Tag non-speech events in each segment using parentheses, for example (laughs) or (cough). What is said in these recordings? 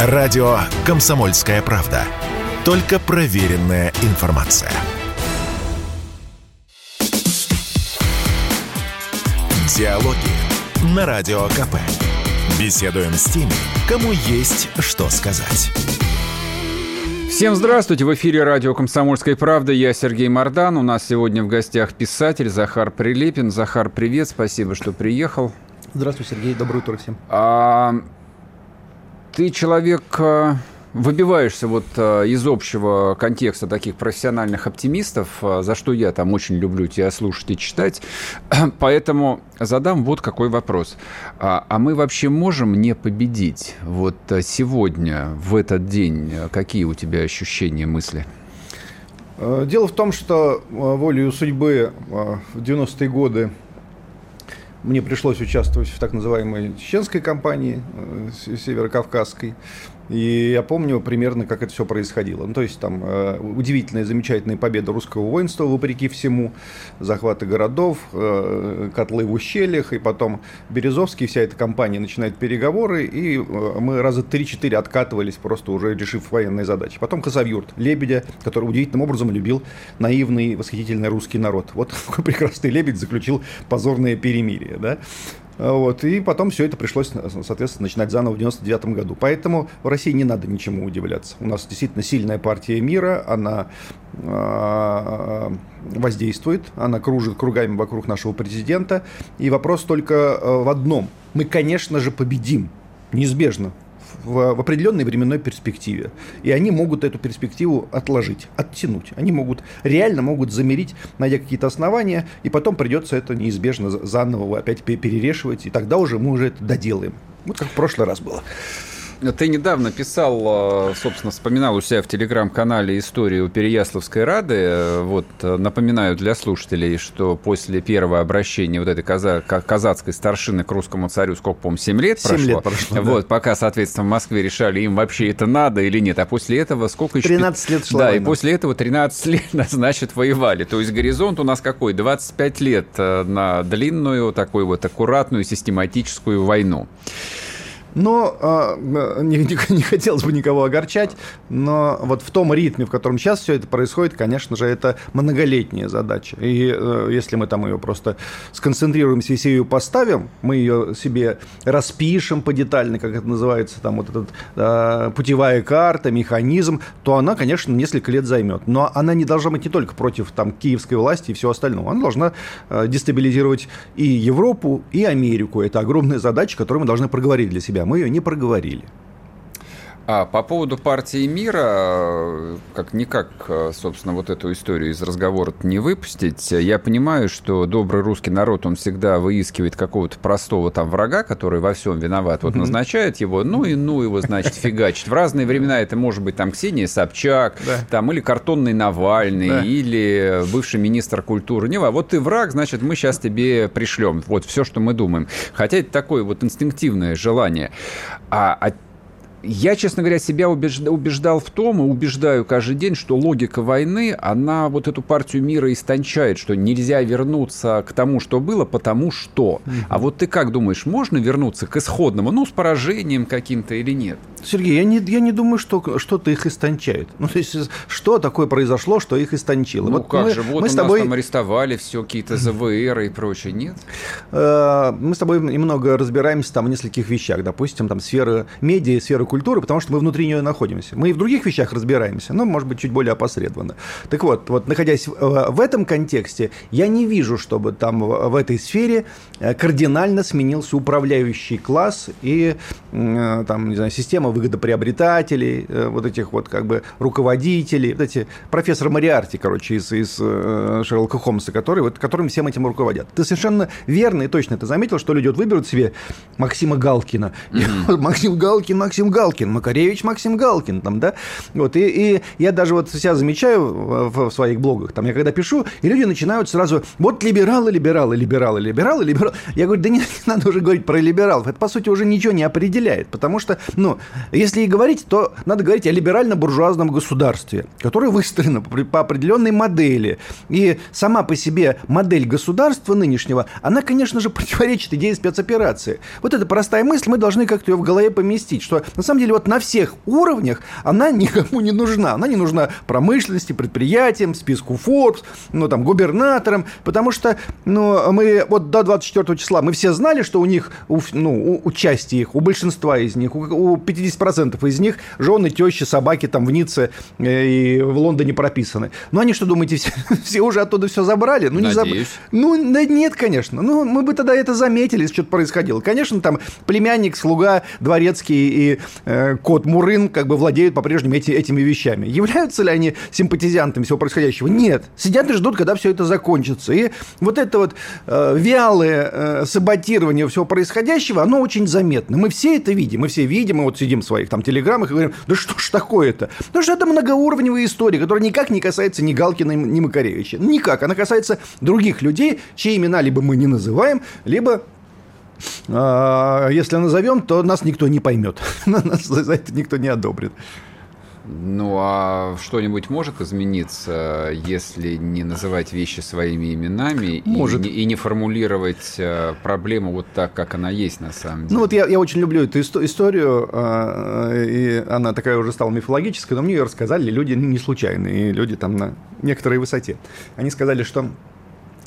Радио «Комсомольская правда». Только проверенная информация. Диалоги на Радио КП. Беседуем с теми, кому есть что сказать. Всем здравствуйте! В эфире радио «Комсомольская правда». Я Сергей Мордан. У нас сегодня в гостях писатель Захар Прилепин. Захар, привет, спасибо, что приехал. Здравствуй, Сергей, доброе утро всем. А, ты человек а, выбиваешься вот а, из общего контекста таких профессиональных оптимистов, а, за что я там очень люблю тебя слушать и читать. (clears throat) Поэтому задам вот какой вопрос. А, а мы вообще можем не победить? Вот сегодня, в этот день, какие у тебя ощущения, мысли? Дело в том, что волею судьбы в 90-е годы мне пришлось участвовать в так называемой чеченской кампании э, северокавказской. И я помню примерно, как это все происходило. Ну, то есть там э, удивительная, замечательная победа русского воинства, вопреки всему, захваты городов, э, котлы в ущельях, и потом Березовский, вся эта компания начинает переговоры, и э, мы раза 3-4 откатывались, просто уже решив военные задачи. Потом Косовьюрт, Лебедя, который удивительным образом любил наивный, восхитительный русский народ. Вот (laughs) прекрасный Лебедь заключил позорное перемирие, да. Вот, и потом все это пришлось, соответственно, начинать заново в 99 году. Поэтому в России не надо ничему удивляться. У нас действительно сильная партия мира, она э, воздействует, она кружит кругами вокруг нашего президента. И вопрос только э, в одном. Мы, конечно же, победим. Неизбежно в, в определенной временной перспективе. И они могут эту перспективу отложить, оттянуть. Они могут, реально могут замерить, найдя какие-то основания, и потом придется это неизбежно заново опять перерешивать, и тогда уже мы уже это доделаем. Вот как в прошлый раз было. Ты недавно писал, э, собственно, вспоминал у себя в телеграм-канале историю Переяславской Рады. Вот э, напоминаю для слушателей, что после первого обращения вот этой каза- казацкой старшины к русскому царю, сколько, по-моему, 7 лет 7 прошло? лет прошло, Вот, да. пока, соответственно, в Москве решали, им вообще это надо или нет. А после этого сколько еще? 13 лет шла Да, война. и после этого 13 лет, (laughs) значит, воевали. То есть горизонт у нас какой? 25 лет э, на длинную, такую вот аккуратную, систематическую войну. Но э, не, не, (laughs) не хотелось бы никого огорчать, но вот в том ритме, в котором сейчас все это происходит, конечно же, это многолетняя задача. И э, если мы там ее просто сконцентрируемся и все ее поставим, мы ее себе распишем по детально, как это называется, там вот этот э, путевая карта, механизм, то она, конечно, несколько лет займет. Но она не должна быть не только против там киевской власти и всего остального. Она должна э, дестабилизировать и Европу, и Америку. Это огромная задача, которую мы должны проговорить для себя. Мы ее не проговорили. А по поводу партии мира, как-никак, собственно, вот эту историю из разговора не выпустить, я понимаю, что добрый русский народ, он всегда выискивает какого-то простого там врага, который во всем виноват, вот назначает его, ну и ну его, значит, (laughs) фигачить. В разные времена это может быть там Ксения Собчак, да. там или картонный Навальный, да. или бывший министр культуры. Не, вот ты враг, значит, мы сейчас тебе пришлем. Вот все, что мы думаем. Хотя это такое вот инстинктивное желание. А, а я, честно говоря, себя убеждал в том, и убеждаю каждый день, что логика войны, она вот эту партию мира истончает, что нельзя вернуться к тому, что было, потому что. А вот ты как думаешь, можно вернуться к исходному, ну, с поражением каким-то или нет? Сергей, я не, я не думаю, что что-то их истончает. Ну, то есть, что такое произошло, что их истончило? Ну, вот как мы, же, вот мы с тобой... там арестовали все, какие-то (laughs) ЗВР и прочее, нет? Э, мы с тобой немного разбираемся там в нескольких вещах. Допустим, там сфера медиа, сфера культуры, потому что мы внутри нее находимся. Мы и в других вещах разбираемся, но, может быть, чуть более опосредованно. Так вот, вот находясь в, в этом контексте, я не вижу, чтобы там в, этой сфере э, кардинально сменился управляющий класс и э, там, не знаю, система выгодоприобретателей, э, вот этих вот как бы руководителей, вот эти профессор Мариарти, короче, из, из Шерлока Холмса, который, вот, которым всем этим руководят. Ты совершенно верно и точно это заметил, что люди вот выберут себе Максима Галкина. Mm-hmm. (laughs) Максим Галкин, Максим Галкин, Макаревич Максим Галкин, там, да, вот, и, и я даже вот себя замечаю в, в своих блогах, там, я когда пишу, и люди начинают сразу, вот либералы, либералы, либералы, либералы, либералы, я говорю, да не, не надо уже говорить про либералов, это, по сути, уже ничего не определяет, потому что, ну, если и говорить, то надо говорить о либерально-буржуазном государстве, которое выстроено по определенной модели. И сама по себе модель государства нынешнего, она, конечно же, противоречит идее спецоперации. Вот эта простая мысль, мы должны как-то ее в голове поместить, что на самом деле вот на всех уровнях она (laughs) никому не нужна. Она не нужна промышленности, предприятиям, списку Forbes, ну там губернаторам, потому что ну, мы вот до 24 числа мы все знали, что у них, у, ну, у, у части их, у большинства из них, у, у 50% из них жены, тещи, собаки там в Ницце э, и в Лондоне прописаны. Ну, они что, думаете, все, (laughs) все уже оттуда все забрали? Ну, не заб... Ну, да нет, конечно. Ну, мы бы тогда это заметили, если что-то происходило. Конечно, там племянник, слуга, дворецкий и кот Мурын как бы владеют по-прежнему эти, этими вещами. Являются ли они симпатизантами всего происходящего? Нет. Сидят и ждут, когда все это закончится. И вот это вот э, вялое э, саботирование всего происходящего, оно очень заметно. Мы все это видим. Мы все видим, мы вот сидим в своих там телеграммах и говорим, да что ж такое-то? Потому что это многоуровневая история, которая никак не касается ни Галкина, ни Макаревича. Никак. Она касается других людей, чьи имена либо мы не называем, либо если назовем, то нас никто не поймет. (laughs) Нас за это никто не одобрит. Ну, а что-нибудь может измениться, если не называть вещи своими именами может. И, и не формулировать э, проблему вот так, как она есть на самом деле? Ну, вот я, я очень люблю эту историю, а, и она такая уже стала мифологической, но мне ее рассказали люди не случайные, люди там на некоторой высоте. Они сказали, что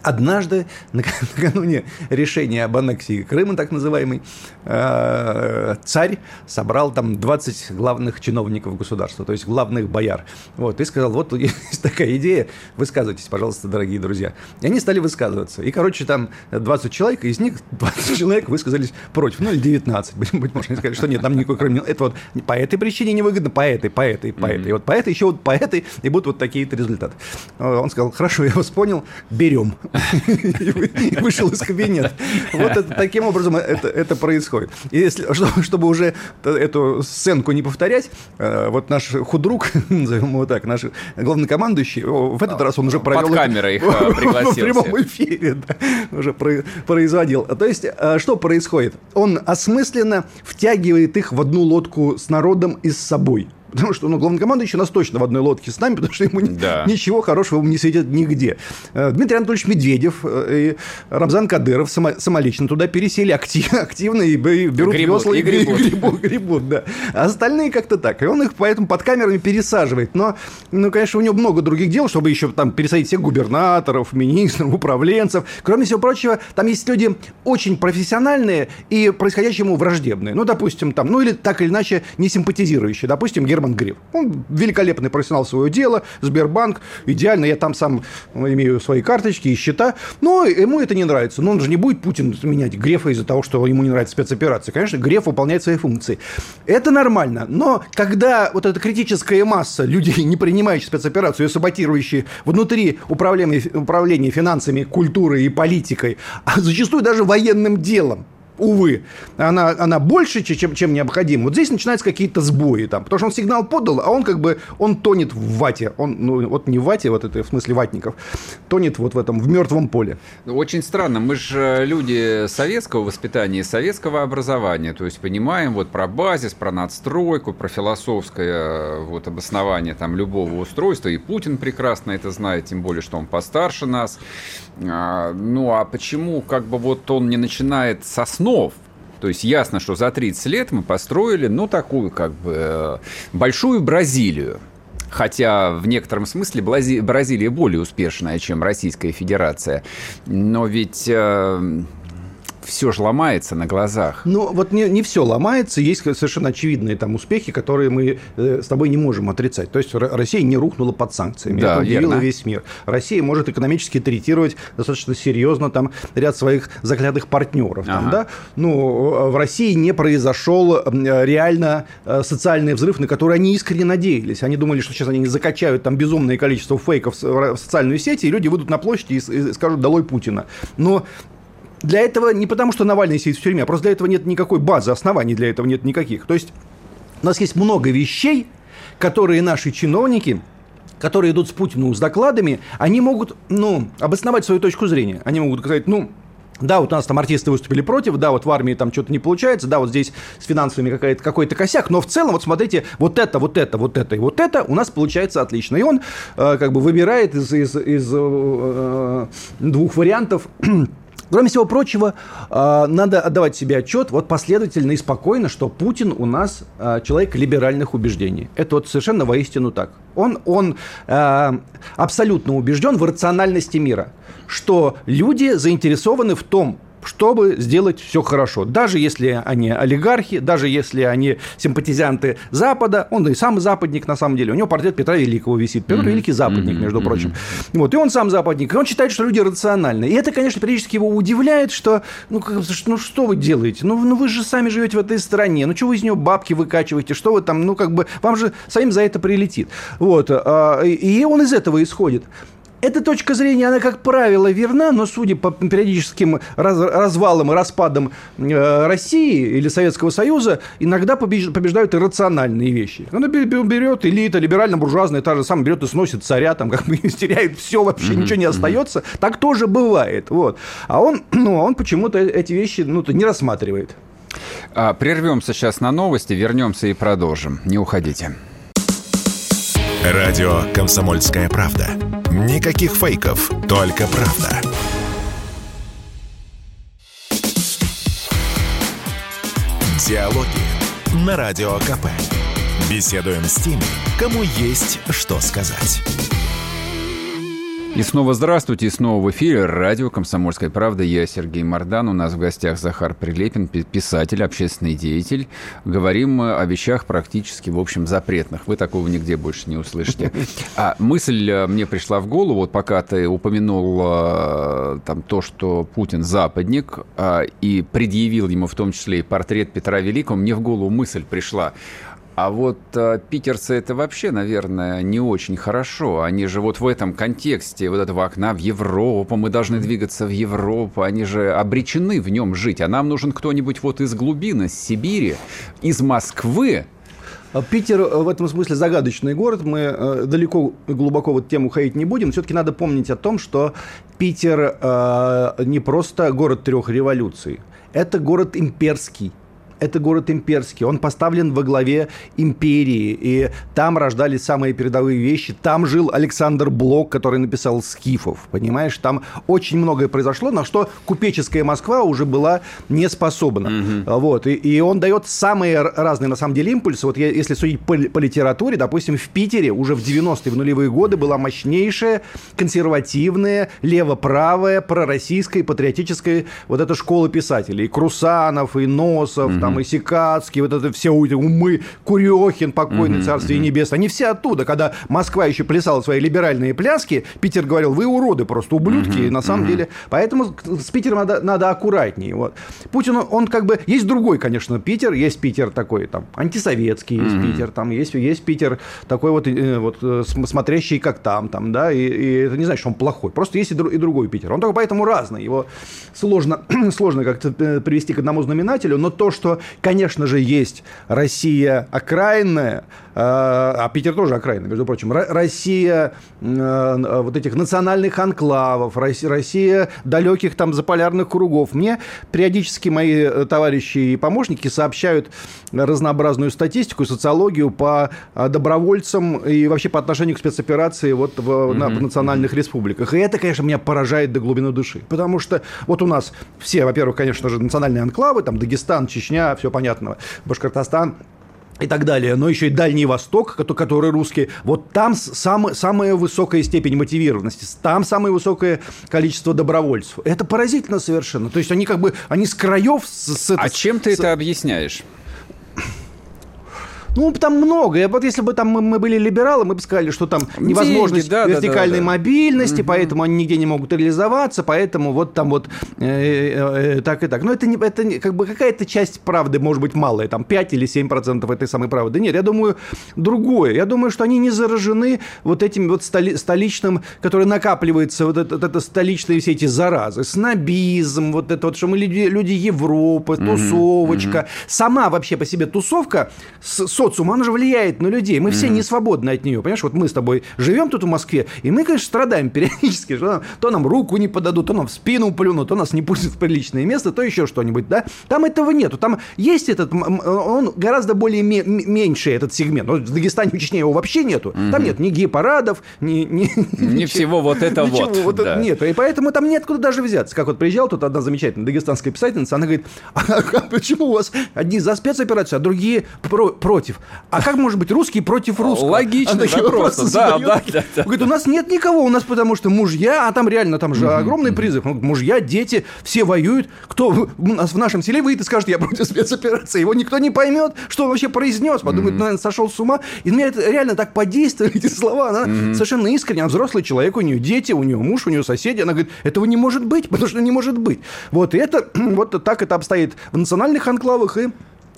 Однажды, (laughs) накануне решения об аннексии Крыма, так называемый, э, царь собрал там 20 главных чиновников государства, то есть главных бояр. Вот, и сказал, вот (laughs) есть такая идея, высказывайтесь, пожалуйста, дорогие друзья. И они стали высказываться. И, короче, там 20 человек, из них (laughs) 20 человек высказались против, ну или 19, быть может, они сказали, что нет, нам никакой Крым, это вот по этой причине невыгодно, по этой, по этой, по этой, и вот по этой, еще вот по этой, и будут вот такие-то результаты. Он сказал, хорошо, я вас понял, берем (laughs) и вышел из кабинета. Вот это, таким образом это, это происходит. И если, (laughs) чтобы уже эту сценку не повторять, э, вот наш худрук, (laughs) назовем его так, наш главнокомандующий, в этот раз он уже провел... Под камерой их э, пригласил. В прямом эфире да, уже производил. То есть, э, что происходит? Он осмысленно втягивает их в одну лодку с народом и с собой. Потому что, ну, главнокомандующий у нас точно в одной лодке с нами, (laughs) потому что ему да. ничего хорошего ему не светит нигде. Э, Дмитрий Анатольевич Медведев э, и Рамзан Кадыров само, самолично туда пересели актив, (laughs) активно и берут гребут, весла и, и гребут. (laughs) гребут, гребут, да. А остальные как-то так. И он их поэтому под камерами пересаживает. Но, ну, конечно, у него много других дел, чтобы еще там пересадить всех губернаторов, министров, управленцев. Кроме всего прочего, там есть люди очень профессиональные и происходящему враждебные. Ну, допустим, там, ну, или так или иначе не симпатизирующие. Допустим, Герман Герман Греф. Он великолепный профессионал своего дела, Сбербанк, идеально, я там сам имею свои карточки и счета, но ему это не нравится. Но он же не будет Путин менять Грефа из-за того, что ему не нравится спецоперация. Конечно, Греф выполняет свои функции. Это нормально, но когда вот эта критическая масса людей, не принимающих спецоперацию и саботирующие внутри управления, управления финансами, культурой и политикой, а зачастую даже военным делом, увы, она, она больше, чем, чем необходимо. Вот здесь начинаются какие-то сбои там, потому что он сигнал подал, а он как бы, он тонет в вате. Он, ну, вот не в вате, вот это в смысле ватников, тонет вот в этом, в мертвом поле. Ну, очень странно, мы же люди советского воспитания, советского образования, то есть понимаем вот про базис, про надстройку, про философское вот обоснование там любого устройства, и Путин прекрасно это знает, тем более, что он постарше нас. А, ну, а почему как бы вот он не начинает с основ основ. То есть ясно, что за 30 лет мы построили, ну, такую как бы э, большую Бразилию. Хотя в некотором смысле Бразилия более успешная, чем Российская Федерация. Но ведь э, все же ломается на глазах. Ну, вот не, не все ломается. Есть совершенно очевидные там успехи, которые мы э, с тобой не можем отрицать. То есть Россия не рухнула под санкциями. Да, Это удивило верно. весь мир. Россия может экономически третировать достаточно серьезно там ряд своих заклятых партнеров. Там, ага. да? Ну, в России не произошел реально э, социальный взрыв, на который они искренне надеялись. Они думали, что сейчас они закачают там безумное количество фейков в социальную сеть, и люди выйдут на площади и скажут «долой Путина». Но для этого не потому, что Навальный сидит в тюрьме, а просто для этого нет никакой базы, оснований для этого нет никаких. То есть у нас есть много вещей, которые наши чиновники которые идут с Путиным с докладами, они могут, ну, обосновать свою точку зрения. Они могут сказать, ну, да, вот у нас там артисты выступили против, да, вот в армии там что-то не получается, да, вот здесь с финансовыми какая-то, какой-то косяк, но в целом, вот смотрите, вот это, вот это, вот это и вот это у нас получается отлично. И он э, как бы выбирает из, из, из э, двух вариантов (clears throat) Кроме всего прочего, э, надо отдавать себе отчет вот последовательно и спокойно, что Путин у нас э, человек либеральных убеждений. Это вот совершенно воистину так. Он, он э, абсолютно убежден в рациональности мира, что люди заинтересованы в том, чтобы сделать все хорошо. Даже если они олигархи, даже если они симпатизанты Запада, он и сам западник на самом деле. У него портрет Петра Великого висит. Петр mm-hmm. Великий западник, между mm-hmm. прочим. Вот, и он сам западник. И он считает, что люди рациональны. И это, конечно, периодически его удивляет, что, ну, как, ну что вы делаете? Ну, ну, вы же сами живете в этой стране. Ну, что вы из нее бабки выкачиваете? Что вы там, ну, как бы, вам же самим за это прилетит. Вот. А, и он из этого исходит. Эта точка зрения, она, как правило, верна, но судя по периодическим раз, развалам и распадам э, России или Советского Союза, иногда побеждают иррациональные вещи. Она берет элита, либерально-буржуазная, та же самая, берет и сносит царя, там, как бы (laughs) теряет все, вообще ничего не остается. Так тоже бывает. Вот. А он, (clears throat) ну, он почему-то эти вещи ну, не рассматривает. А, прервемся сейчас на новости, вернемся и продолжим. Не уходите. Радио «Комсомольская правда». Никаких фейков, только правда. Диалоги на Радио КП. Беседуем с теми, кому есть что сказать. И снова здравствуйте, и снова в эфире радио «Комсомольская правда». Я Сергей Мордан, у нас в гостях Захар Прилепин, писатель, общественный деятель. Говорим мы о вещах практически, в общем, запретных. Вы такого нигде больше не услышите. А мысль э, мне пришла в голову, вот пока ты упомянул э, там то, что Путин западник, а, и предъявил ему в том числе и портрет Петра Великого, мне в голову мысль пришла – а вот э, питерцы это вообще, наверное, не очень хорошо. Они же вот в этом контексте вот этого окна в Европу, мы должны двигаться в Европу, они же обречены в нем жить. А нам нужен кто-нибудь вот из глубины, из Сибири, из Москвы, Питер э, в этом смысле загадочный город. Мы э, далеко глубоко в эту тему ходить не будем. Все-таки надо помнить о том, что Питер э, не просто город трех революций. Это город имперский это город имперский, он поставлен во главе империи, и там рождались самые передовые вещи. Там жил Александр Блок, который написал «Скифов», понимаешь? Там очень многое произошло, на что купеческая Москва уже была не способна. Угу. Вот, и, и он дает самые разные, на самом деле, импульсы. Вот я, если судить по, по литературе, допустим, в Питере уже в 90-е, в нулевые годы была мощнейшая, консервативная, лево-правая, пророссийская, патриотическая вот эта школа писателей. И Крусанов, и Носов, угу. там там Исикацкий, вот это все умы, Курехин, покойный царствие небес, они все оттуда. Когда Москва еще плясала свои либеральные пляски, Питер говорил, вы уроды просто, ублюдки, на самом деле. Поэтому с Питером надо, надо аккуратнее. Вот. Путин, он как бы... Есть другой, конечно, Питер, есть Питер такой, там, антисоветский, есть mm-hmm. Питер, там, есть, есть Питер такой вот, э, вот э, смотрящий как там, там, да, и, и это не значит, что он плохой. Просто есть и, друг, и другой Питер. Он только поэтому разный. Его сложно, (clears throat) сложно как-то э, привести к одному знаменателю, но то, что конечно же, есть Россия окраинная, а, а Питер тоже окраина, между прочим. Россия э, вот этих национальных анклавов, Россия далеких там заполярных кругов. Мне периодически мои э, товарищи и помощники сообщают разнообразную статистику, социологию по э, добровольцам и вообще по отношению к спецоперации вот в, mm-hmm. на, в национальных республиках. И это, конечно, меня поражает до глубины души. Потому что вот у нас все, во-первых, конечно же, национальные анклавы, там Дагестан, Чечня, все понятно, Башкортостан, и так далее, но еще и Дальний Восток, который русский, вот там сам, самая высокая степень мотивированности, там самое высокое количество добровольцев. Это поразительно совершенно. То есть они как бы, они с краев... С, с, а чем ты с... это объясняешь? Ну, там много. И вот если бы там мы, мы были либералы, мы бы сказали, что там невозможность Деньги, да, вертикальной да, да, да. мобильности, угу. поэтому они нигде не могут реализоваться, поэтому вот там вот э, э, э, так и так. Но это, не, это не, как бы какая-то часть правды может быть малая, там 5 или 7 процентов этой самой правды. Нет, я думаю, другое. Я думаю, что они не заражены вот этим вот столи, столичным, который накапливается, вот это, вот это столичные все эти заразы, снобизм, вот это вот, что мы люди, люди Европы, тусовочка. Угу. Сама вообще по себе тусовка с социум, она же влияет на людей. Мы все не свободны от нее. Понимаешь, вот мы с тобой живем тут в Москве, и мы, конечно, страдаем периодически, что нам, то нам руку не подадут, то нам в спину плюнут, то нас не пустят в приличное место, то еще что-нибудь, да? Там этого нету. Там есть этот, он гораздо более меньше этот сегмент. Но в Дагестане, в Чечне его вообще нету. Угу. Там нет ни гей-парадов, ни... ни не всего вот это вот. вот да. Нет, и поэтому там нет куда даже взяться. Как вот приезжал тут одна замечательная дагестанская писательница, она говорит, а, а почему у вас одни за спецоперацию, а другие про против? А как может быть русский против русского? Логично, вопрос. Да, да, да, да. Говорит, у нас нет никого, у нас потому что мужья, а там реально там же огромный призыв. Мужья, дети, все воюют. Кто в нашем селе выйдет и скажет, я против спецоперации? Его никто не поймет, что он вообще произнес. Подумает, наверное, сошел с ума. И меня это реально так подействовали, (laughs) эти слова. Она совершенно искренне, она взрослый человек, у нее дети, у нее муж, у нее соседи. Она говорит, этого не может быть, потому что не может быть. Вот, и это, (clears throat) вот так это обстоит в национальных анклавах и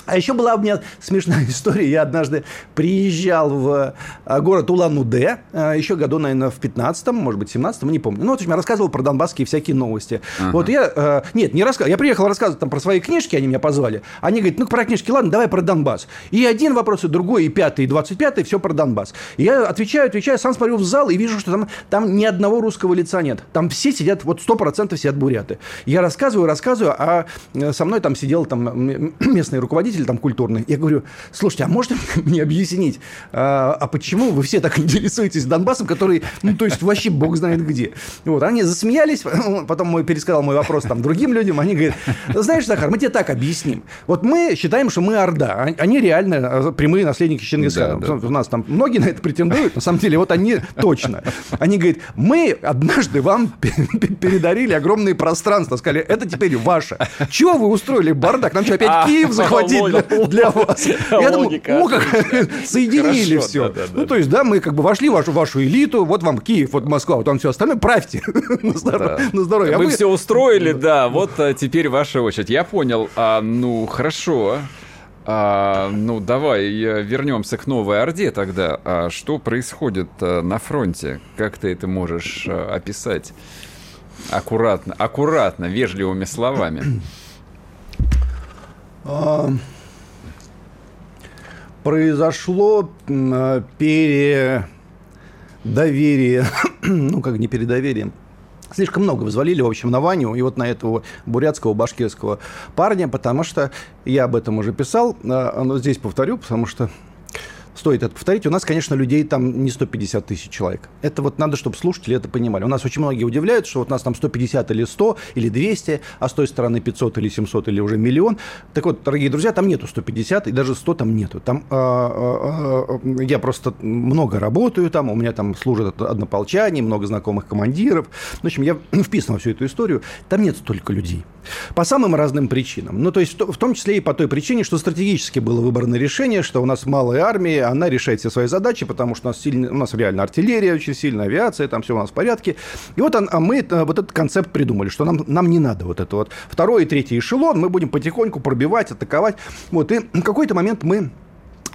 а еще была у меня смешная (laughs) история. Я однажды приезжал в э, город Улан-Удэ, э, еще году, наверное, в 15-м, может быть, 17-м, не помню. Ну, вот я рассказывал про донбасские всякие новости. Ага. Вот я... Э, нет, не рассказывал. Я приехал рассказывать там про свои книжки, они меня позвали. Они говорят, ну, про книжки, ладно, давай про Донбасс. И один вопрос, и другой, и пятый, и двадцать пятый, все про Донбасс. И я отвечаю, отвечаю, сам смотрю в зал и вижу, что там, там ни одного русского лица нет. Там все сидят, вот сто процентов сидят буряты. Я рассказываю, рассказываю, а со мной там сидел там (clears throat) местный руководитель, там культурный. Я говорю, слушайте, а можете (laughs) мне объяснить, а, а почему вы все так (laughs) интересуетесь Донбассом, который, ну, то есть вообще бог знает где. Вот, они засмеялись, (laughs) потом мой пересказал мой вопрос там другим людям, они говорят, знаешь, Захар, мы тебе так объясним. Вот мы считаем, что мы Орда, а они реально а, прямые наследники Чингисхана. Да, да. У нас там многие на это претендуют, на самом деле, вот они точно. Они говорят, мы однажды вам передарили огромные пространства, сказали, это теперь ваше. Чего вы устроили бардак? Нам что, опять Киев захватить для, для вас? (laughs) Я думаю, о, как соединили все. Ну, то есть, да, мы как бы вошли в вашу, вашу элиту, вот вам Киев, вот Москва, вот там все остальное, правьте (laughs) на здоровье. Вы все устроили, да, вот а, теперь ваша очередь. Я понял. А, ну, хорошо. А, ну, давай вернемся к Новой Орде тогда. А что происходит а, на фронте? Как ты это можешь а, описать? Аккуратно, аккуратно, вежливыми словами. А, произошло передоверие, (coughs) ну, как не передоверие, слишком много взвалили, в общем, на Ваню и вот на этого бурятского, башкирского парня, потому что я об этом уже писал, а, но здесь повторю, потому что стоит это повторить. У нас, конечно, людей там не 150 тысяч человек. Это вот надо, чтобы слушатели это понимали. У нас очень многие удивляются, что вот нас там 150 или 100 или 200, а с той стороны 500 или 700 или уже миллион. Так вот, дорогие друзья, там нету 150 и даже 100 там нету. Там э, э, э, я просто много работаю там, у меня там служат однополчане, много знакомых командиров. В общем, я (clears throat) вписан во всю эту историю. Там нет столько людей. По самым разным причинам. Ну, то есть в том числе и по той причине, что стратегически было выбрано решение, что у нас малая армия, она решает все свои задачи, потому что у нас, сильно, у нас реально артиллерия очень сильная, авиация, там все у нас в порядке. И вот а мы вот этот концепт придумали, что нам, нам не надо вот это вот второй и третий эшелон, мы будем потихоньку пробивать, атаковать. Вот, и в какой-то момент мы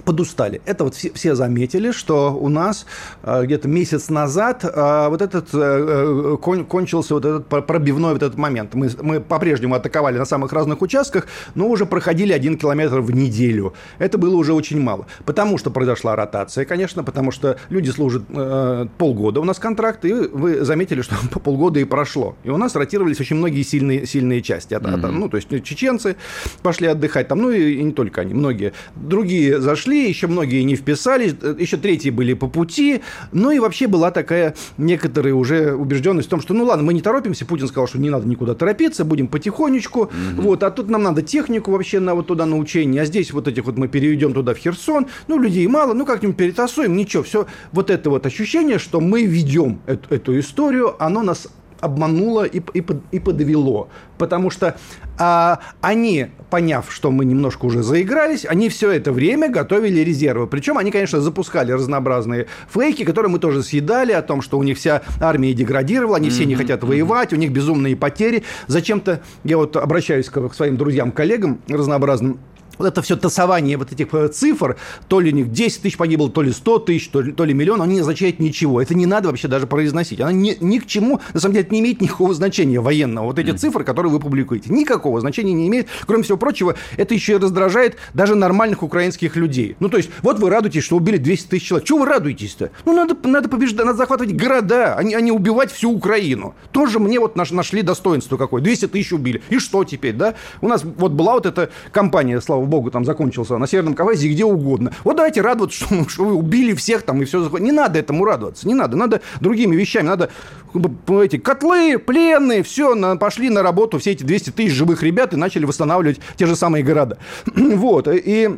подустали. Это вот все, все заметили, что у нас э, где-то месяц назад э, вот этот э, кон, кончился вот этот пробивной вот этот момент. Мы, мы по-прежнему атаковали на самых разных участках, но уже проходили один километр в неделю. Это было уже очень мало. Потому что произошла ротация, конечно, потому что люди служат э, полгода у нас контракт, и вы заметили, что (laughs) по полгода и прошло. И у нас ротировались очень многие сильные, сильные части. От, mm-hmm. от, ну, то есть чеченцы пошли отдыхать там, ну и, и не только они, многие. Другие зашли, еще многие не вписались, еще третьи были по пути. Ну и вообще была такая некоторая уже убежденность в том, что ну ладно, мы не торопимся. Путин сказал, что не надо никуда торопиться, будем потихонечку. Угу. Вот, а тут нам надо технику вообще на вот туда на учение, а здесь вот этих вот мы переведем туда в Херсон. Ну, людей мало, ну как-нибудь перетасуем, ничего. Все вот это вот ощущение, что мы ведем эту, эту историю, оно нас обмануло и, и, и подвело. Потому что а, они, поняв, что мы немножко уже заигрались, они все это время готовили резервы. Причем они, конечно, запускали разнообразные фейки, которые мы тоже съедали, о том, что у них вся армия деградировала, они mm-hmm. все не хотят воевать, у них безумные потери. Зачем-то, я вот обращаюсь к своим друзьям, коллегам разнообразным, вот это все тасование вот этих э, цифр, то ли у них 10 тысяч погибло, то ли 100 тысяч, то ли, то ли миллион, оно не означает ничего. Это не надо вообще даже произносить. Оно ни, ни к чему, на самом деле, это не имеет никакого значения военного. Вот эти mm. цифры, которые вы публикуете, никакого значения не имеет. Кроме всего прочего, это еще и раздражает даже нормальных украинских людей. Ну, то есть, вот вы радуетесь, что убили 200 тысяч человек. Чего вы радуетесь-то? Ну, надо, надо побеждать, надо захватывать города, а не, а не убивать всю Украину. Тоже мне вот наш, нашли достоинство какое. 200 тысяч убили. И что теперь, да? У нас вот была вот эта кампания, слава богу, там закончился на Северном Кавказе где угодно. Вот давайте радоваться, что, (laughs) что вы убили всех там и все. Не надо этому радоваться, не надо. Надо другими вещами. Надо эти котлы, пленные, все, на, пошли на работу все эти 200 тысяч живых ребят и начали восстанавливать те же самые города. (clears throat) вот. И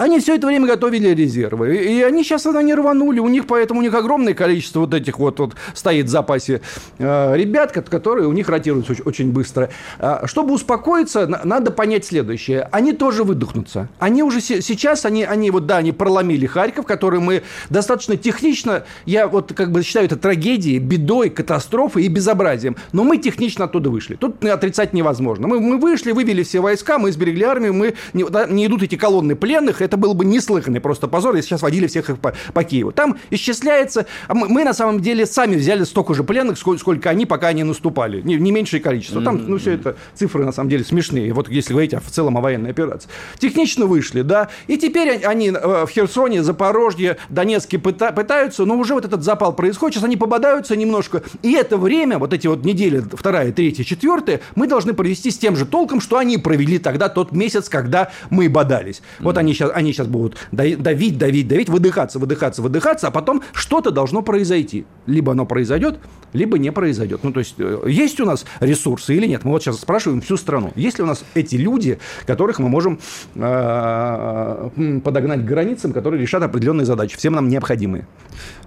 они все это время готовили резервы. И они сейчас они рванули. У них поэтому у них огромное количество вот этих вот, вот стоит в запасе э, ребят, которые у них ротируются очень, очень быстро. А, чтобы успокоиться, надо понять следующее. Они тоже выдохнутся. Они уже сейчас, они, они вот, да, они проломили Харьков, который мы достаточно технично, я вот как бы считаю это трагедией, бедой, катастрофой и безобразием. Но мы технично оттуда вышли. Тут отрицать невозможно. Мы, мы вышли, вывели все войска, мы сберегли армию, мы, не, не идут эти колонны пленных, это был бы неслыханный просто позор, если сейчас водили всех их по, по Киеву. Там исчисляется... А мы, мы, на самом деле, сами взяли столько же пленных, сколько, сколько они, пока они наступали. Не, не меньшее количество. Там, ну, все это цифры, на самом деле, смешные. Вот если говорить в целом о военной операции. Технично вышли, да. И теперь они э, в Херсоне, Запорожье, Донецке пыта, пытаются, но уже вот этот запал происходит. Сейчас они пободаются немножко. И это время, вот эти вот недели, вторая, третья, четвертая, мы должны провести с тем же толком, что они провели тогда тот месяц, когда мы бодались. Вот они сейчас, они сейчас будут давить, давить, давить, выдыхаться, выдыхаться, выдыхаться, а потом что-то должно произойти. Либо оно произойдет, либо не произойдет. Ну, то есть, э, есть у нас ресурсы или нет? Мы вот сейчас спрашиваем всю страну. Есть ли у нас эти люди, которых мы можем э, подогнать к границам, которые решат определенные задачи, всем нам необходимые?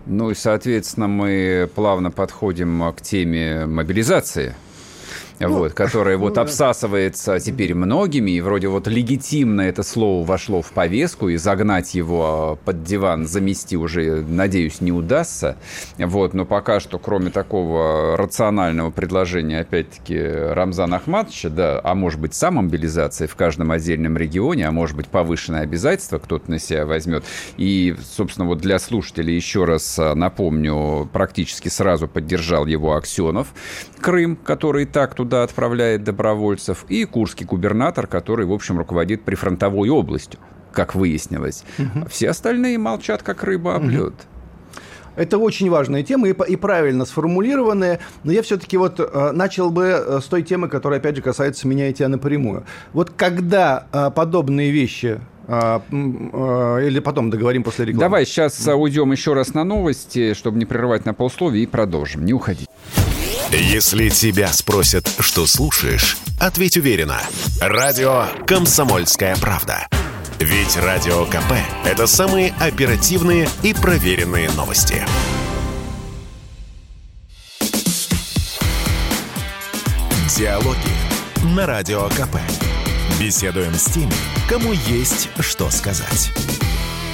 Ну и, соответственно, мы плавно подходим к теме мобилизации ну, вот, которая вот ну, обсасывается теперь многими, и вроде вот легитимно это слово вошло в повестку, и загнать его под диван, замести уже, надеюсь, не удастся. Вот, но пока что, кроме такого рационального предложения, опять-таки, Рамзана Ахматовича, да, а может быть, сама мобилизация в каждом отдельном регионе, а может быть, повышенное обязательство кто-то на себя возьмет. И, собственно, вот для слушателей еще раз напомню, практически сразу поддержал его Аксенов, Крым, который так туда туда отправляет добровольцев, и курский губернатор, который, в общем, руководит прифронтовой областью, как выяснилось. Угу. Все остальные молчат, как рыба об лед. Угу. Это очень важная тема и, и правильно сформулированная, но я все-таки вот э, начал бы э, с той темы, которая, опять же, касается меня и тебя напрямую. Вот когда э, подобные вещи э, э, или потом договорим после рекламы. Давай сейчас уйдем еще раз на новости, чтобы не прерывать на полусловие, и продолжим. Не уходи. Если тебя спросят, что слушаешь, ответь уверенно. Радио «Комсомольская правда». Ведь Радио КП – это самые оперативные и проверенные новости. Диалоги на Радио КП. Беседуем с теми, кому есть что сказать.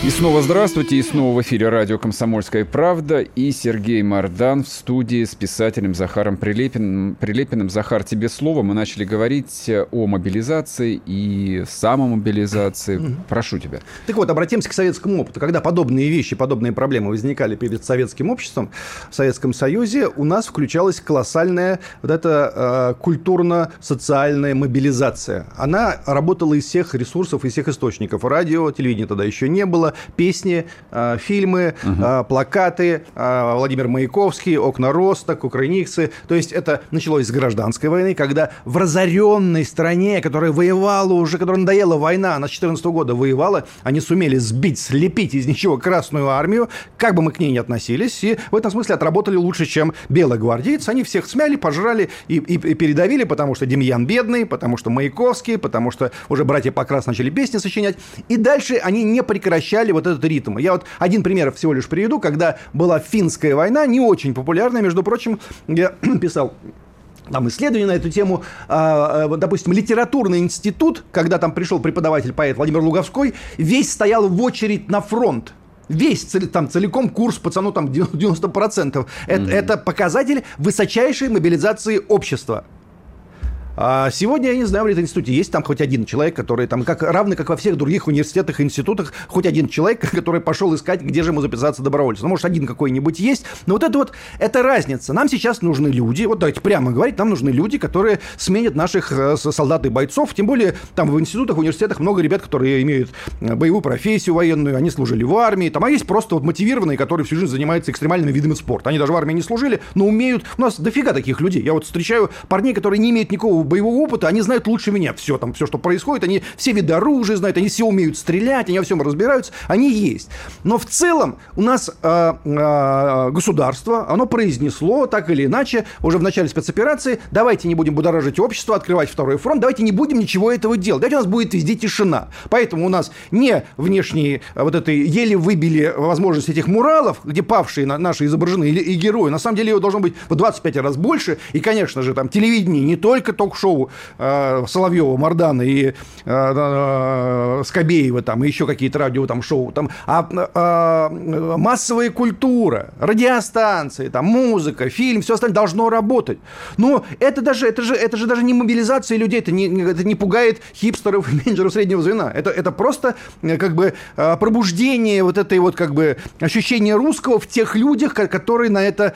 И снова здравствуйте, и снова в эфире радио «Комсомольская правда» и Сергей Мардан в студии с писателем Захаром Прилепиным. Прилепиным. Захар, тебе слово. Мы начали говорить о мобилизации и самомобилизации. Прошу тебя. Так вот, обратимся к советскому опыту. Когда подобные вещи, подобные проблемы возникали перед советским обществом в Советском Союзе, у нас включалась колоссальная вот эта э, культурно-социальная мобилизация. Она работала из всех ресурсов, из всех источников. Радио, телевидения тогда еще не было песни, э, фильмы, угу. плакаты, э, Владимир Маяковский, «Окна роста», «Кукрыниксы». То есть это началось с гражданской войны, когда в разоренной стране, которая воевала уже, которая надоела война, она с 14 года воевала, они сумели сбить, слепить из ничего Красную армию, как бы мы к ней ни относились, и в этом смысле отработали лучше, чем белогвардейцы. Они всех смяли, пожрали и, и, и передавили, потому что Демьян бедный, потому что Маяковский, потому что уже братья Покрас начали песни сочинять. И дальше они не прекращали ощущали вот этот ритм. Я вот один пример всего лишь приведу, когда была финская война, не очень популярная, между прочим, я (clears throat) писал там исследования на эту тему, а, а, допустим, литературный институт, когда там пришел преподаватель-поэт Владимир Луговской, весь стоял в очередь на фронт весь там целиком курс пацану там 90%. Это, mm-hmm. это показатель высочайшей мобилизации общества. А сегодня, я не знаю, в институте есть там хоть один человек, который там, как, равный, как во всех других университетах и институтах, хоть один человек, (laughs) который пошел искать, где же ему записаться добровольцем. Ну, может, один какой-нибудь есть. Но вот это вот, это разница. Нам сейчас нужны люди, вот давайте прямо говорить, нам нужны люди, которые сменят наших э, солдат и бойцов. Тем более, там в институтах, университетах много ребят, которые имеют э, боевую профессию военную, они служили в армии. Там, а есть просто вот мотивированные, которые всю жизнь занимаются экстремальными видами спорта. Они даже в армии не служили, но умеют. У нас дофига таких людей. Я вот встречаю парней, которые не имеют никакого боевого опыта, они знают лучше меня все там, все, что происходит. Они все виды оружия знают, они все умеют стрелять, они во всем разбираются. Они есть. Но в целом у нас э, э, государство, оно произнесло так или иначе уже в начале спецоперации, давайте не будем будоражить общество, открывать второй фронт, давайте не будем ничего этого делать. Давайте у нас будет везде тишина. Поэтому у нас не внешние э, вот этой еле выбили возможность этих муралов, где павшие наши изображены и, и герои. На самом деле его должно быть в 25 раз больше. И, конечно же, там телевидение, не только ток-шоу э, Соловьева, Мардана и э, э, Скобеева, там, и еще какие-то радио там шоу, там, а э, массовая культура, радиостанции, там, музыка, фильм, все остальное должно работать. Но это даже, это же, это же даже не мобилизация людей, это не, это не пугает хипстеров менеджеров среднего звена. Это, это просто э, как бы э, пробуждение вот этой вот как бы ощущения русского в тех людях, которые на это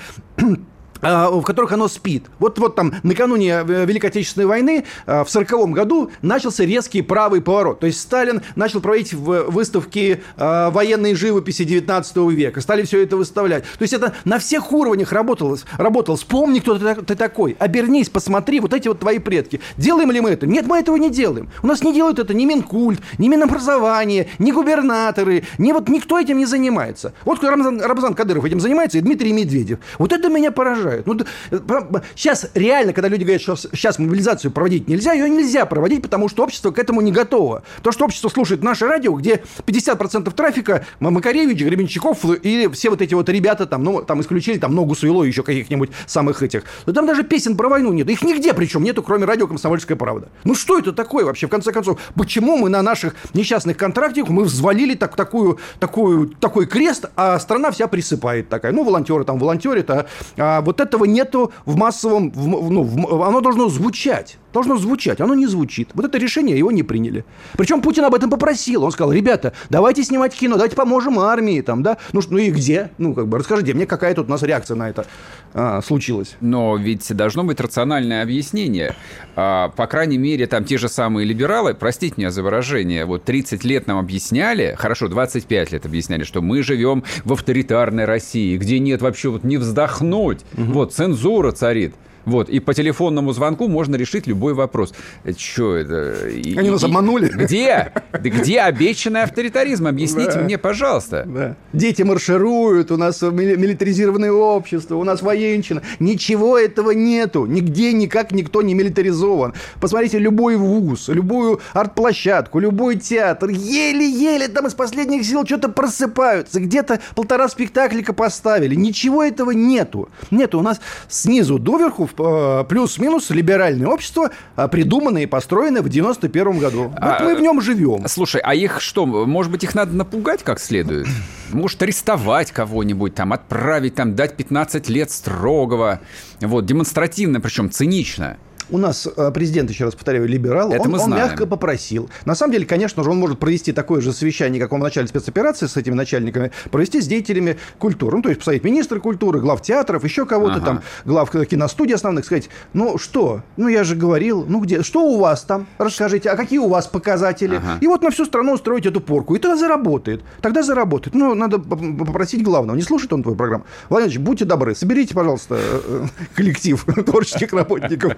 в которых оно спит. Вот, вот там накануне э, Великой Отечественной войны а, в 1940 году начался резкий правый поворот. То есть Сталин начал проводить выставки а, военной живописи 19 века. Стали все это выставлять. То есть это на всех уровнях работало. работало. Вспомни, кто ты такой. Обернись, посмотри, вот эти вот твои предки. Делаем ли мы это? Нет, мы этого не делаем. У нас не делают это ни Минкульт, ни Минобразование, ни губернаторы, ни вот никто этим не занимается. Вот Рамзан, Рамзан Кадыров этим занимается и Дмитрий Медведев. Вот это меня поражает угрожают. Ну, сейчас реально, когда люди говорят, что сейчас мобилизацию проводить нельзя, ее нельзя проводить, потому что общество к этому не готово. То, что общество слушает наше радио, где 50% трафика Макаревич, Гребенщиков и все вот эти вот ребята там, ну, там исключили там ногу свело еще каких-нибудь самых этих. Но там даже песен про войну нет. Их нигде причем нету, кроме радио «Комсомольская правда». Ну, что это такое вообще, в конце концов? Почему мы на наших несчастных контрактах мы взвалили так, такую, такую, такой крест, а страна вся присыпает такая? Ну, волонтеры там волонтерят, а, а вот этого нету в массовом, в, ну, в, оно должно звучать. Должно звучать, оно не звучит. Вот это решение его не приняли. Причем Путин об этом попросил. Он сказал, ребята, давайте снимать кино, давайте поможем армии, там, да. Ну, ну и где? Ну, как бы, расскажите мне, какая тут у нас реакция на это а, случилась. Но ведь должно быть рациональное объяснение. А, по крайней мере, там те же самые либералы, простите меня за выражение, вот 30 лет нам объясняли, хорошо, 25 лет объясняли, что мы живем в авторитарной России, где нет вообще вот не вздохнуть. Угу. Вот, цензура царит. Вот, и по телефонному звонку можно решить любой вопрос. Что это? Они нас обманули. Где? Да где обещанный авторитаризм? Объясните да. мне, пожалуйста. Да. Дети маршируют, у нас милитаризированное общество, у нас военщина. Ничего этого нету. Нигде никак никто не милитаризован. Посмотрите любой вуз, любую арт-площадку, любой театр. Еле-еле там из последних сил что-то просыпаются. Где-то полтора спектаклика поставили. Ничего этого нету. Нету. У нас снизу доверху Э, плюс-минус либеральное общество, э, придуманное и построенное в 91 году. Вот а, мы в нем живем. Слушай, а их что, может быть, их надо напугать как следует? (clears throat) Может, арестовать кого-нибудь, там, отправить, там, дать 15 лет строгого, вот, демонстративно, причем цинично у нас э, президент, еще раз повторяю, либерал, Это он, мы знаем. он мягко попросил. На самом деле, конечно же, он может провести такое же совещание, как он в начале спецоперации с этими начальниками, провести с деятелями культуры. Ну, то есть посадить министра культуры, глав театров, еще кого-то ага. там, глав киностудий основных, сказать, ну что, ну я же говорил, ну где, что у вас там, расскажите, а какие у вас показатели? Ага. И вот на всю страну устроить эту порку. И тогда заработает. Тогда заработает. Ну, надо попросить главного. Не слушает он твою программу. Владимир будьте добры, соберите, пожалуйста, э, э, коллектив (laughs) творческих работников.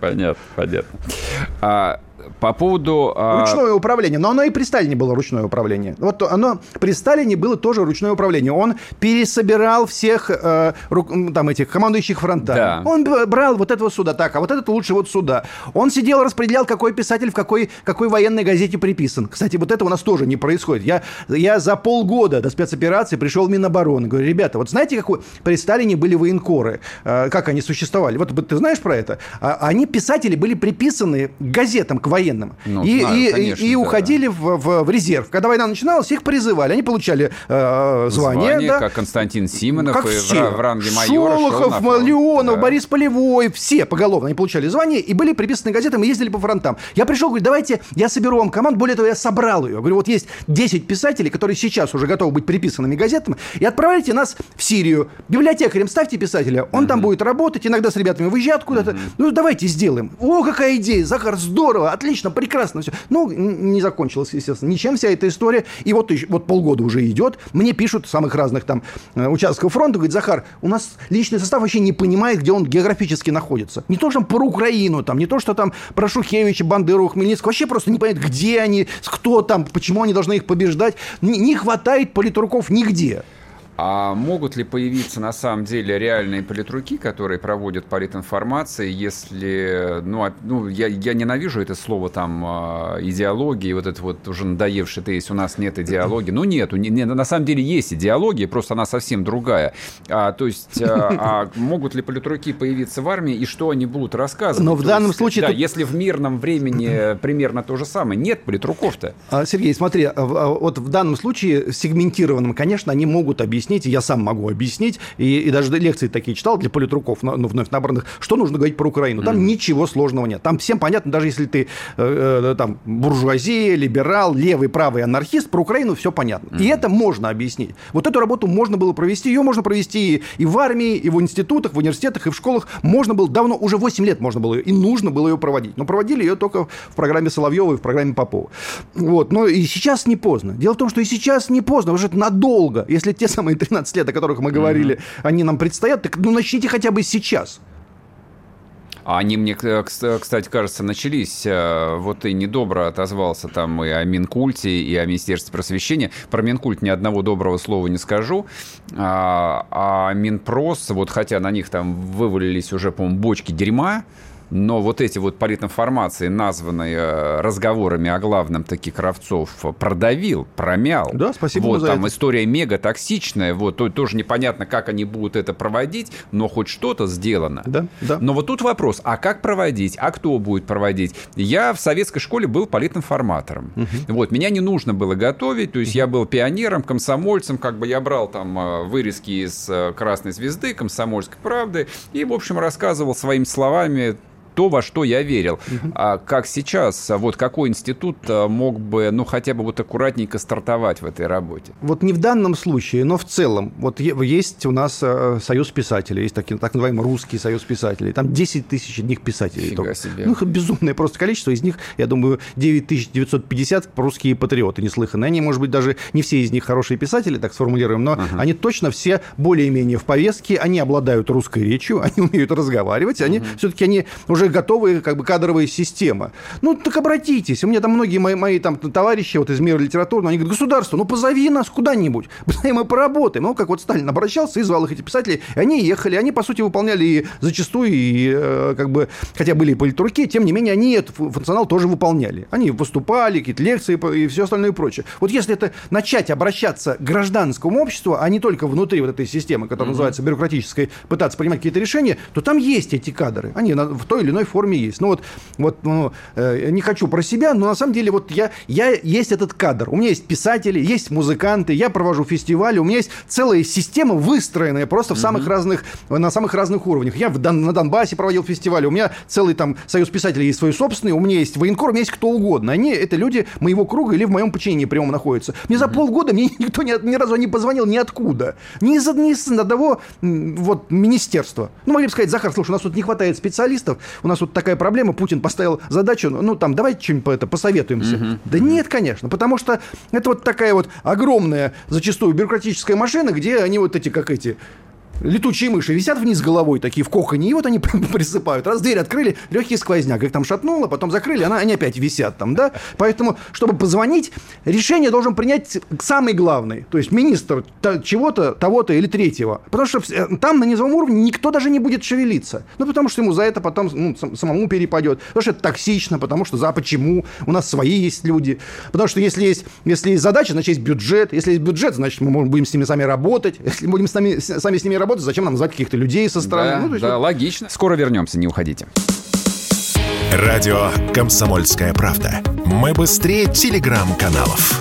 Понятно, понятно. По поводу... А... Ручное управление. Но оно и при Сталине было ручное управление. Вот оно при Сталине было тоже ручное управление. Он пересобирал всех э, там этих командующих фронтами. Да. Он брал вот этого суда так, а вот этот лучше вот сюда. Он сидел, распределял, какой писатель в какой, какой военной газете приписан. Кстати, вот это у нас тоже не происходит. Я, я за полгода до спецоперации пришел в Минобороны. Говорю, ребята, вот знаете, какой при Сталине были военкоры? Э, как они существовали? Вот ты знаешь про это? А, они, писатели, были приписаны к газетам, к военным. Ну, и, знаю, и, конечно, и, и да. уходили в, в, в резерв. Когда война начиналась, их призывали. Они получали э, звание. звание да? Как Константин Симонов как и все. в, ранге майора. Шолохов, Леонов, да. Борис Полевой. Все поголовно они получали звание и были приписаны газетам и ездили по фронтам. Я пришел, говорю, давайте я соберу вам команду. Более того, я собрал ее. Говорю, вот есть 10 писателей, которые сейчас уже готовы быть приписанными газетам, и отправляйте нас в Сирию. Библиотекарем ставьте писателя, он mm-hmm. там будет работать, иногда с ребятами выезжает куда-то. Mm-hmm. Ну, давайте сделаем. О, какая идея, Захар, здорово, отлично, прекрасно все. Ну, не закончилось, естественно, ничем вся эта история. И вот, вот полгода уже идет. Мне пишут самых разных там э, участков фронта, говорит, Захар, у нас личный состав вообще не понимает, где он географически находится. Не то, что там про Украину, там, не то, что там про Шухевича, Бандеру, Хмельницкого, вообще просто не понять, где они, кто там, почему они должны их побеждать. Не, не хватает политруков нигде. А могут ли появиться на самом деле реальные политруки, которые проводят политинформации, если, ну, ну я, я ненавижу это слово там а, идеологии, вот это вот уже надоевший есть, у нас нет идеологии. Ну, нету, не, не, на самом деле есть идеология, просто она совсем другая. А, то есть, а, а могут ли политруки появиться в армии, и что они будут рассказывать? Но в данном есть, случае... Да, тут... если в мирном времени примерно то же самое, нет политруков-то. А, Сергей, смотри, вот в данном случае сегментированным, конечно, они могут объяснить объяснить, я сам могу объяснить, и, и даже лекции такие читал для политруков, ну, вновь набранных, что нужно говорить про Украину. Там mm-hmm. ничего сложного нет. Там всем понятно, даже если ты э, э, там буржуазия, либерал, левый, правый анархист, про Украину все понятно. Mm-hmm. И это можно объяснить. Вот эту работу можно было провести, ее можно провести и, и в армии, и в институтах, в университетах, и в школах. Можно было давно, уже 8 лет можно было, и нужно было ее проводить. Но проводили ее только в программе Соловьева и в программе Попова. Вот. Но и сейчас не поздно. Дело в том, что и сейчас не поздно, уже надолго. Если те самые самые 13 лет, о которых мы говорили, mm-hmm. они нам предстоят, так ну начните хотя бы сейчас. А они мне, кстати, кажется, начались. Э, вот ты недобро отозвался там и о Минкульте, и о Министерстве просвещения. Про Минкульт ни одного доброго слова не скажу. А, а Минпрос, вот хотя на них там вывалились уже, по-моему, бочки дерьма, но вот эти вот политинформации, названные э, разговорами о главном таки Кравцов, продавил, промял. Да, спасибо вот, за там это. история мега токсичная, вот, то, тоже непонятно, как они будут это проводить, но хоть что-то сделано. Да, да. Но вот тут вопрос, а как проводить, а кто будет проводить? Я в советской школе был политинформатором. Угу. Вот, меня не нужно было готовить, то есть я был пионером, комсомольцем, как бы я брал там э, вырезки из э, «Красной звезды», «Комсомольской правды» и, в общем, рассказывал своими словами то, во что я верил. Угу. А как сейчас, а вот какой институт а, мог бы, ну, хотя бы вот аккуратненько стартовать в этой работе? Вот не в данном случае, но в целом. Вот есть у нас э, союз писателей, есть такие, так называемый русский союз писателей. Там 10 тысяч одних писателей. Фига только. себе. Ну, (laughs) безумное просто количество. Из них, я думаю, 9950 русские патриоты неслыханные. Они, может быть, даже не все из них хорошие писатели, так сформулируем, но uh они точно все более-менее в повестке, они обладают русской речью, (laughs) они умеют разговаривать, uh они все-таки они уже уже готовые как бы кадровые системы. Ну, так обратитесь. У меня там многие мои, мои там товарищи вот из мира литературы, они говорят, государство, ну позови нас куда-нибудь, (laughs) мы поработаем. Ну, как вот Сталин обращался и звал их эти писатели, и они ехали, они, по сути, выполняли и зачастую, и э, как бы, хотя были и политруки, тем не менее, они этот функционал тоже выполняли. Они выступали, какие-то лекции и все остальное и прочее. Вот если это начать обращаться к гражданскому обществу, а не только внутри вот этой системы, которая mm-hmm. называется бюрократической, пытаться принимать какие-то решения, то там есть эти кадры. Они в той или иной форме есть. Ну вот, вот ну, э, не хочу про себя, но на самом деле вот я, я есть этот кадр. У меня есть писатели, есть музыканты, я провожу фестивали, у меня есть целая система выстроенная просто в самых разных, на самых разных уровнях. Я в Дон, на Донбассе проводил фестивали, у меня целый там союз писателей есть свой собственный, у меня есть военкор, у меня есть кто угодно. Они, это люди моего круга или в моем подчинении прямом находятся. Мне за полгода мне (laughs) никто ни, ни разу не позвонил ниоткуда. Ни из, ни из одного вот, министерства. Ну, могли бы сказать, Захар, слушай, у нас тут не хватает специалистов, у нас вот такая проблема, Путин поставил задачу, ну, там, давайте что-нибудь по это посоветуемся. Угу. Да нет, конечно, потому что это вот такая вот огромная, зачастую бюрократическая машина, где они вот эти, как эти, летучие мыши висят вниз головой, такие в коконе, и вот они (laughs) присыпают. Раз дверь открыли, легкий сквозняк, их там шатнуло, потом закрыли, она, они опять висят там, да? Поэтому, чтобы позвонить, решение должен принять самый главный, то есть министр чего-то, того-то или третьего. Потому что э, там на низовом уровне никто даже не будет шевелиться. Ну, потому что ему за это потом ну, самому перепадет. Потому что это токсично, потому что за почему? У нас свои есть люди. Потому что если есть, если есть задача, значит, есть бюджет. Если есть бюджет, значит, мы будем с ними сами работать. Если будем с нами, сами с ними работать, зачем нам звать каких-то людей со стороны? Да, ну, да есть, логично. Скоро вернемся, не уходите. Радио «Комсомольская правда». Мы быстрее телеграм-каналов.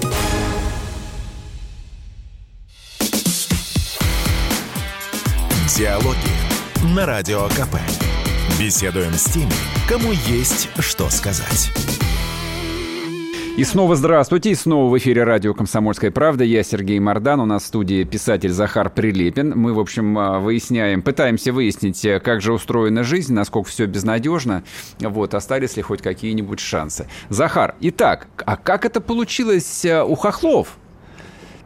Диалоги на Радио КП. Беседуем с теми, кому есть что сказать. И снова здравствуйте, и снова в эфире радио «Комсомольская правда». Я Сергей Мордан, у нас в студии писатель Захар Прилепин. Мы, в общем, а, выясняем, пытаемся выяснить, э, как же устроена жизнь, насколько все безнадежно, вот, остались ли хоть какие-нибудь шансы. Захар, итак, а как это получилось э, у хохлов?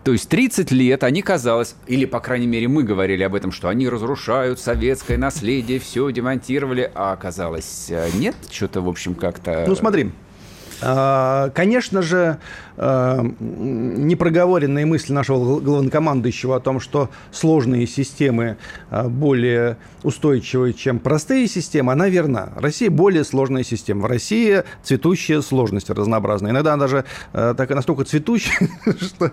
То есть 30 лет они, казалось, или, по крайней мере, мы говорили об этом, что они разрушают советское наследие, все демонтировали, а оказалось, э, нет, что-то, в общем, как-то... Ну, смотри, Конечно же, непроговоренные мысли нашего главнокомандующего о том, что сложные системы э, более устойчивые, чем простые системы, она верна. Россия более сложная система. В России цветущая сложность разнообразная. Иногда она даже э, так, настолько цветущая, (laughs) что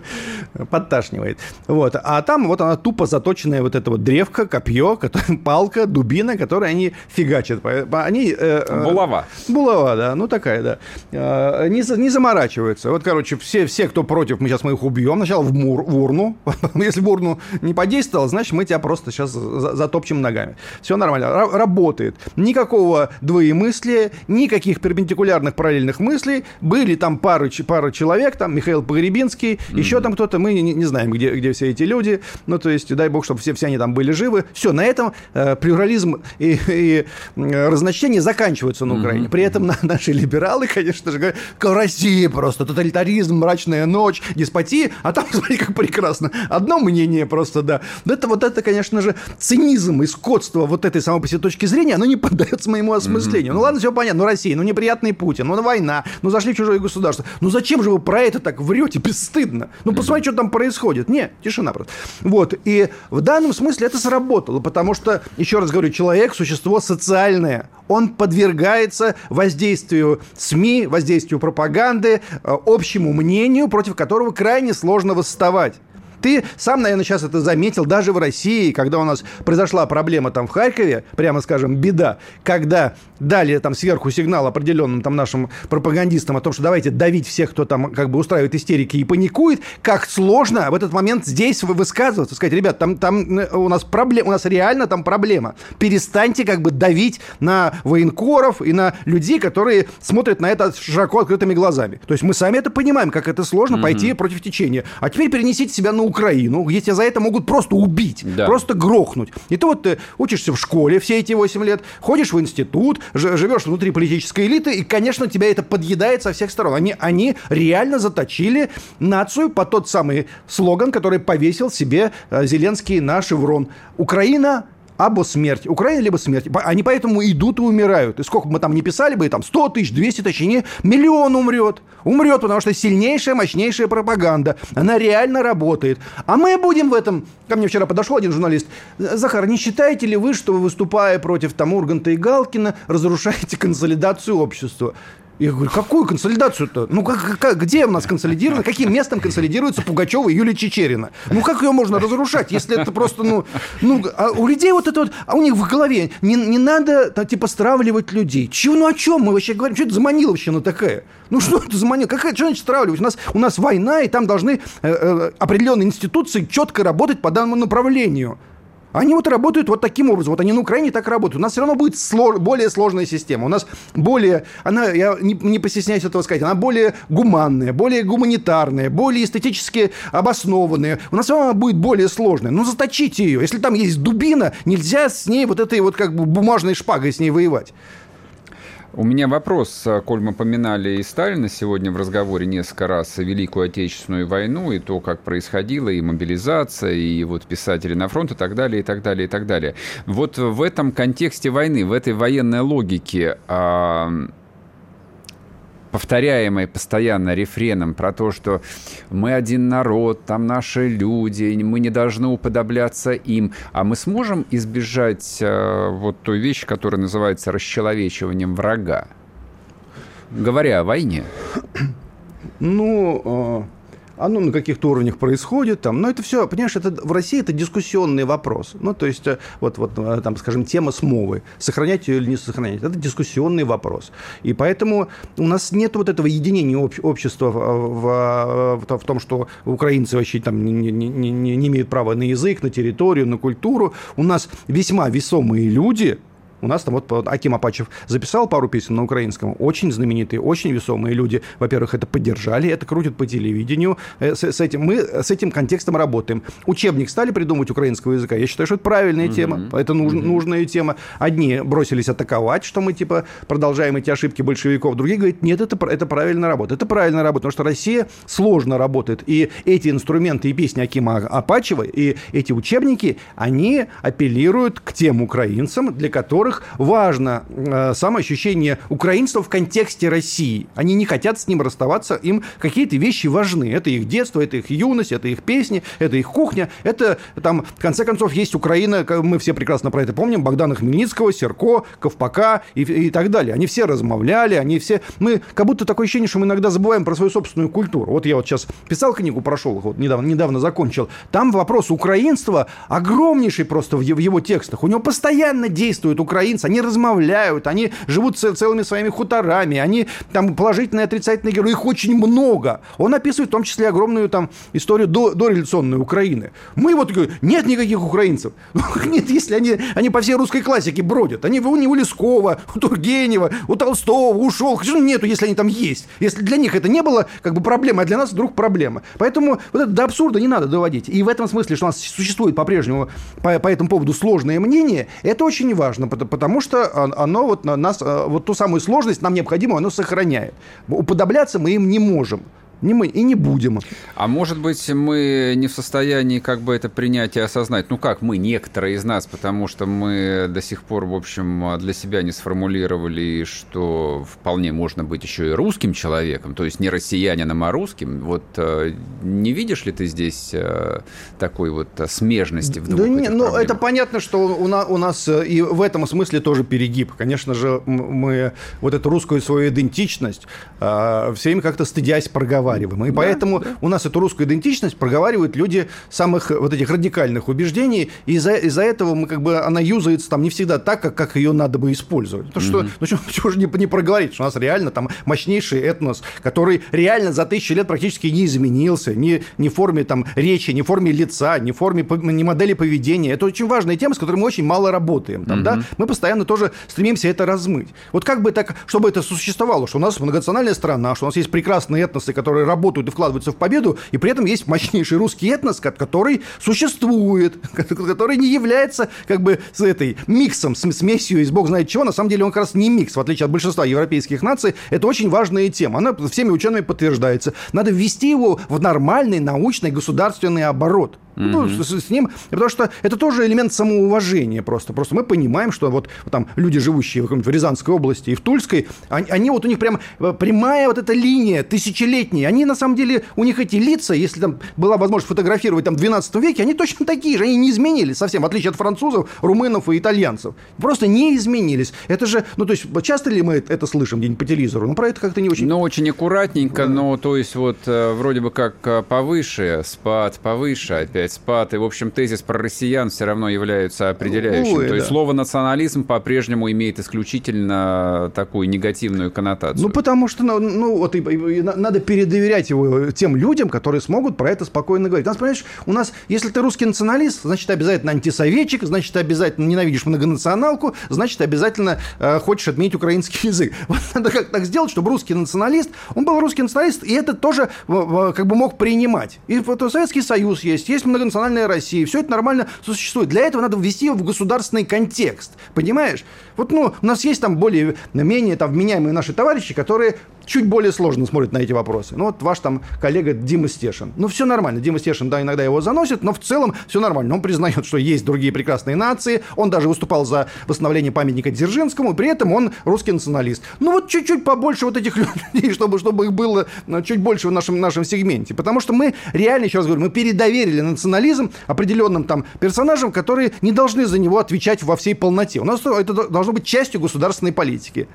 подташнивает. Вот. А там вот она тупо заточенная вот эта вот древка, копье, (laughs) палка, дубина, которые они фигачат. Они, булава. Булава, да. Ну, такая, да. Не, не заморачиваются. Вот, короче, короче, все, все, кто против, мы сейчас мы их убьем. Сначала в, мур, в урну. (laughs) Если в урну не подействовал, значит, мы тебя просто сейчас затопчем ногами. Все нормально. Р- работает. Никакого двоемыслия, никаких перпендикулярных параллельных мыслей. Были там пары, пара человек, там Михаил Погребинский, mm-hmm. еще там кто-то. Мы не, не знаем, где, где все эти люди. Ну, то есть, дай бог, чтобы все, все они там были живы. Все, на этом э, плюрализм и, и разночтение заканчиваются на Украине. Mm-hmm. При этом на, наши либералы, конечно же, говорят, Россия просто тоталитаризм коммунизм, мрачная ночь, деспотия, а там, (laughs) смотри, как прекрасно. Одно мнение просто, да. Это вот это, конечно же, цинизм и скотство вот этой самой по себе точки зрения, оно не (laughs) поддается моему осмыслению. Mm-hmm. Ну ладно, все понятно, ну Россия, ну неприятный Путин, ну война, ну зашли в чужое государство. Ну зачем же вы про это так врете бесстыдно? Ну посмотрите, mm-hmm. что там происходит. Нет, тишина просто. Вот, и в данном смысле это сработало, потому что, еще раз говорю, человек – существо социальное он подвергается воздействию СМИ, воздействию пропаганды, э, общему мнению, против которого крайне сложно восставать. Ты сам, наверное, сейчас это заметил, даже в России, когда у нас произошла проблема там в Харькове, прямо скажем, беда, когда дали там сверху сигнал определенным там нашим пропагандистам о том, что давайте давить всех, кто там как бы устраивает истерики и паникует, как сложно в этот момент здесь высказываться, сказать, ребят, там, там э, у нас проблема, у нас реально там проблема. Перестаньте как бы давить на военкоров и на людей, которые смотрят на это широко открытыми глазами. То есть мы сами это понимаем, как это сложно mm-hmm. пойти против течения. А теперь перенесите себя на Украину, где тебя за это могут просто убить, да. просто грохнуть. И ты вот ты учишься в школе все эти 8 лет, ходишь в институт, живешь внутри политической элиты, и, конечно, тебя это подъедает со всех сторон. Они, они реально заточили нацию по тот самый слоган, который повесил себе э, Зеленский на шеврон. Украина або смерть. Украина либо смерть. Они поэтому идут и умирают. И сколько бы мы там не писали бы, там 100 тысяч, 200 тысяч, не, миллион умрет. Умрет, потому что сильнейшая, мощнейшая пропаганда. Она реально работает. А мы будем в этом... Ко мне вчера подошел один журналист. Захар, не считаете ли вы, что вы, выступая против там Урганта и Галкина, разрушаете консолидацию общества? Я говорю, какую консолидацию-то? Ну, как, как, где у нас консолидировано? Каким местом консолидируется Пугачева и Юлия Чечерина? Ну, как ее можно разрушать, если это просто, ну... ну а у людей вот это вот... А у них в голове не, не надо, там, типа, стравливать людей. Чего, ну, о чем мы вообще говорим? Что это за маниловщина такая? Ну, что это за манил? Какая, что значит стравливать? У нас, у нас война, и там должны э, э, определенные институции четко работать по данному направлению. Они вот работают вот таким образом. Вот они на Украине так работают. У нас все равно будет слож, более сложная система. У нас более, она, я не, не постесняюсь этого сказать, она более гуманная, более гуманитарная, более эстетически обоснованная. У нас все равно она будет более сложная. Ну, заточите ее. Если там есть дубина, нельзя с ней вот этой вот как бы бумажной шпагой с ней воевать. У меня вопрос, а, коль мы поминали и Сталина сегодня в разговоре несколько раз, и Великую Отечественную войну, и то, как происходила, и мобилизация, и вот писатели на фронт, и так далее, и так далее, и так далее. Вот в этом контексте войны, в этой военной логике, повторяемой постоянно рефреном про то, что мы один народ, там наши люди, мы не должны уподобляться им. А мы сможем избежать э, вот той вещи, которая называется расчеловечиванием врага? Говоря о войне. Ну, э, оно на каких-то уровнях происходит, там, но это все, понимаешь, это, в России это дискуссионный вопрос. Ну, то есть, э, вот, вот э, там, скажем, тема смовы, сохранять ее или не сохранять, это дискуссионный вопрос. И поэтому у нас нет вот этого единения об, общества в, в, в, том, что украинцы вообще там не, не, не, не имеют права на язык, на территорию, на культуру. У нас весьма весомые люди, у нас там вот Аким Апачев записал пару песен на украинском, очень знаменитые, очень весомые люди. Во-первых, это поддержали, это крутят по телевидению. Э, с, с этим мы с этим контекстом работаем. Учебник стали придумывать украинского языка. Я считаю, что это правильная mm-hmm. тема, это нуж, mm-hmm. нужная тема. Одни бросились атаковать, что мы типа продолжаем эти ошибки большевиков. Другие говорят, нет, это, это правильная работа. Это правильная работа, потому что Россия сложно работает. И эти инструменты и песни Акима Апачева, и эти учебники, они апеллируют к тем украинцам, для которых которых важно э, самоощущение украинства в контексте России. Они не хотят с ним расставаться, им какие-то вещи важны. Это их детство, это их юность, это их песни, это их кухня. Это там, в конце концов, есть Украина, мы все прекрасно про это помним, Богдана Хмельницкого, Серко, Ковпака и, и так далее. Они все размовляли, они все... Мы как будто такое ощущение, что мы иногда забываем про свою собственную культуру. Вот я вот сейчас писал книгу, прошел, вот недавно, недавно закончил. Там вопрос украинства огромнейший просто в его текстах. У него постоянно действует Украина украинцы, они размовляют, они живут целыми своими хуторами, они там положительные, отрицательные герои, их очень много. Он описывает в том числе огромную там историю до, дореволюционной Украины. Мы вот говорим, нет никаких украинцев. (laughs) Нет, если они, они по всей русской классике бродят. Они у, у Лескова, у Тургенева, у Толстого, у Шолохова. Нету, если они там есть. Если для них это не было как бы проблемой, а для нас вдруг проблема. Поэтому вот это до абсурда не надо доводить. И в этом смысле, что у нас существует по-прежнему по, по этому поводу сложное мнение, это очень важно, потому что оно вот нас, э, вот ту самую сложность нам необходимо, оно сохраняет. Уподобляться мы им не можем не мы и не будем. А может быть, мы не в состоянии как бы это принять и осознать? Ну как мы, некоторые из нас, потому что мы до сих пор, в общем, для себя не сформулировали, что вполне можно быть еще и русским человеком, то есть не россиянином, а русским. Вот э, не видишь ли ты здесь э, такой вот смежности в двух Да не, ну это понятно, что у нас, у нас э, и в этом смысле тоже перегиб. Конечно же, мы вот эту русскую свою идентичность все время как-то стыдясь проговариваем проговариваем. И да, поэтому да. у нас эту русскую идентичность проговаривают люди самых вот этих радикальных убеждений, и из-за из этого мы как бы она юзается там не всегда так, как, как ее надо бы использовать. Потому что, mm-hmm. ну чего, чего же не, не проговорить, что у нас реально там мощнейший этнос, который реально за тысячи лет практически не изменился, ни, ни в форме там речи, ни в форме лица, ни в форме, ни модели поведения. Это очень важная тема, с которой мы очень мало работаем. Там, mm-hmm. да? Мы постоянно тоже стремимся это размыть. Вот как бы так, чтобы это существовало, что у нас многонациональная страна, что у нас есть прекрасные этносы, которые которые работают и вкладываются в победу, и при этом есть мощнейший русский этнос, который существует, (laughs) который не является как бы с этой миксом, смесью из бог знает чего. На самом деле он как раз не микс, в отличие от большинства европейских наций. Это очень важная тема. Она всеми учеными подтверждается. Надо ввести его в нормальный научный государственный оборот. Ну, с, с ним, потому что это тоже элемент самоуважения просто. Просто мы понимаем, что вот, вот там люди, живущие в, в Рязанской области и в Тульской, они, они вот у них прям э, прямая вот эта линия тысячелетняя. Они на самом деле, у них эти лица, если там была возможность фотографировать там в 12 веке, они точно такие же, они не изменились совсем, в отличие от французов, румынов и итальянцев. Просто не изменились. Это же, ну то есть часто ли мы это слышим где-нибудь по телевизору? Ну про это как-то не очень... Ну очень аккуратненько, но то есть вот э, вроде бы как э, повыше, спад повыше опять опять спад. И, в общем, тезис про россиян все равно является определяющим. Ой, То да. есть слово национализм по-прежнему имеет исключительно такую негативную коннотацию. Ну, потому что, ну, ну вот и, и, надо передоверять его тем людям, которые смогут про это спокойно говорить. У нас, понимаешь, у нас, если ты русский националист, значит, обязательно антисоветчик, значит, обязательно ненавидишь многонационалку, значит, обязательно э, хочешь отменить украинский (laughs) язык. Вот надо как так сделать, чтобы русский националист, он был русский националист, и это тоже э, как бы мог принимать. И вот Советский Союз есть, есть многонациональная Россия. Все это нормально существует. Для этого надо ввести его в государственный контекст. Понимаешь? Вот, ну, у нас есть там более-менее там вменяемые наши товарищи, которые чуть более сложно смотрят на эти вопросы. Ну, вот ваш там коллега Дима Стешин. Ну, все нормально. Дима Стешин, да, иногда его заносит, но в целом все нормально. Он признает, что есть другие прекрасные нации. Он даже выступал за восстановление памятника Дзержинскому, при этом он русский националист. Ну, вот чуть-чуть побольше вот этих (laughs) людей, чтобы, чтобы их было ну, чуть больше в нашем, нашем сегменте. Потому что мы реально, еще раз говорю, мы передоверили национализм определенным там персонажам, которые не должны за него отвечать во всей полноте. У нас это должно быть частью государственной политики.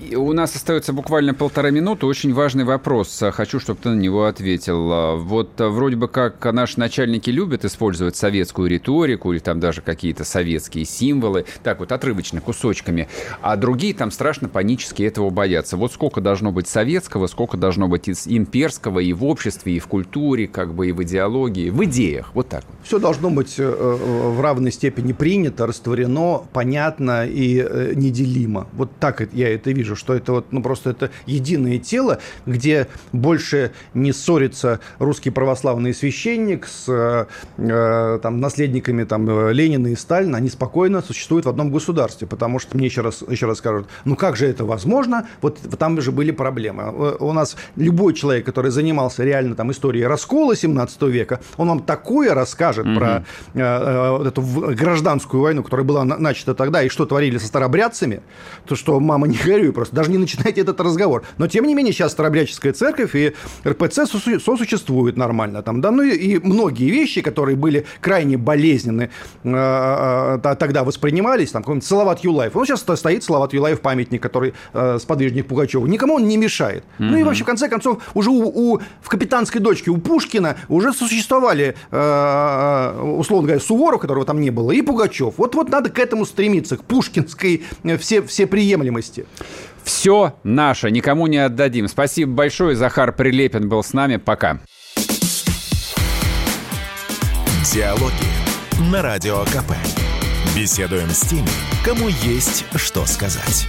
И у нас остается буквально полтора минуты. Очень важный вопрос. Хочу, чтобы ты на него ответил. Вот вроде бы как наши начальники любят использовать советскую риторику или там даже какие-то советские символы, так вот отрывочно, кусочками, а другие там страшно панически этого боятся. Вот сколько должно быть советского, сколько должно быть из имперского и в обществе, и в культуре, как бы и в идеологии, в идеях. Вот так. Все должно быть э, э, в равной степени принято, растворено, понятно и э, неделимо. Вот так я это вижу, что это вот, ну, просто это единое тело, где больше не ссорится русский православный священник с э, там, наследниками там, Ленина и Сталина, они спокойно существуют в одном государстве, потому что мне еще раз, еще раз скажут, ну как же это возможно? Вот там же были проблемы. У нас любой человек, который занимался реально там историей раскола 17 века, он вам такое расскажет угу. про э, э, эту гражданскую войну, которая была начата тогда, и что творили со старобрядцами, то что, мама, не горюй просто, даже не начинайте этот разговор. Но, тем не менее, сейчас старобрядческая церковь и РПЦ сосуществуют нормально. Там, да, ну и, многие вещи, которые были крайне болезненны, э, э, тогда воспринимались, там, какой-нибудь Салават Юлаев. Он сейчас стоит, Салават Юлаев, памятник, который э, сподвижник Пугачева. Никому он не мешает. Mm-hmm. Ну и вообще, в конце концов, уже у, у, в «Капитанской дочке» у Пушкина уже существовали, э, э условно говоря, Суворов, которого там не было, и Пугачев. Вот, вот надо к этому стремиться, к пушкинской э, все, все приемлемости. Все наше, никому не отдадим. Спасибо большое. Захар Прилепин был с нами. Пока. Диалоги на Радио КП. Беседуем с теми, кому есть что сказать.